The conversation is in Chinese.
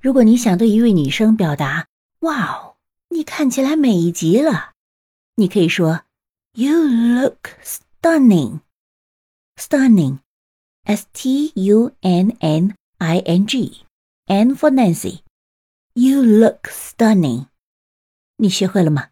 如果你想对一位女生表达“哇哦，你看起来美极了”，你可以说 “You look stunning”。stunning，s t u n n i n g，n for Nancy。You look stunning。你学会了吗？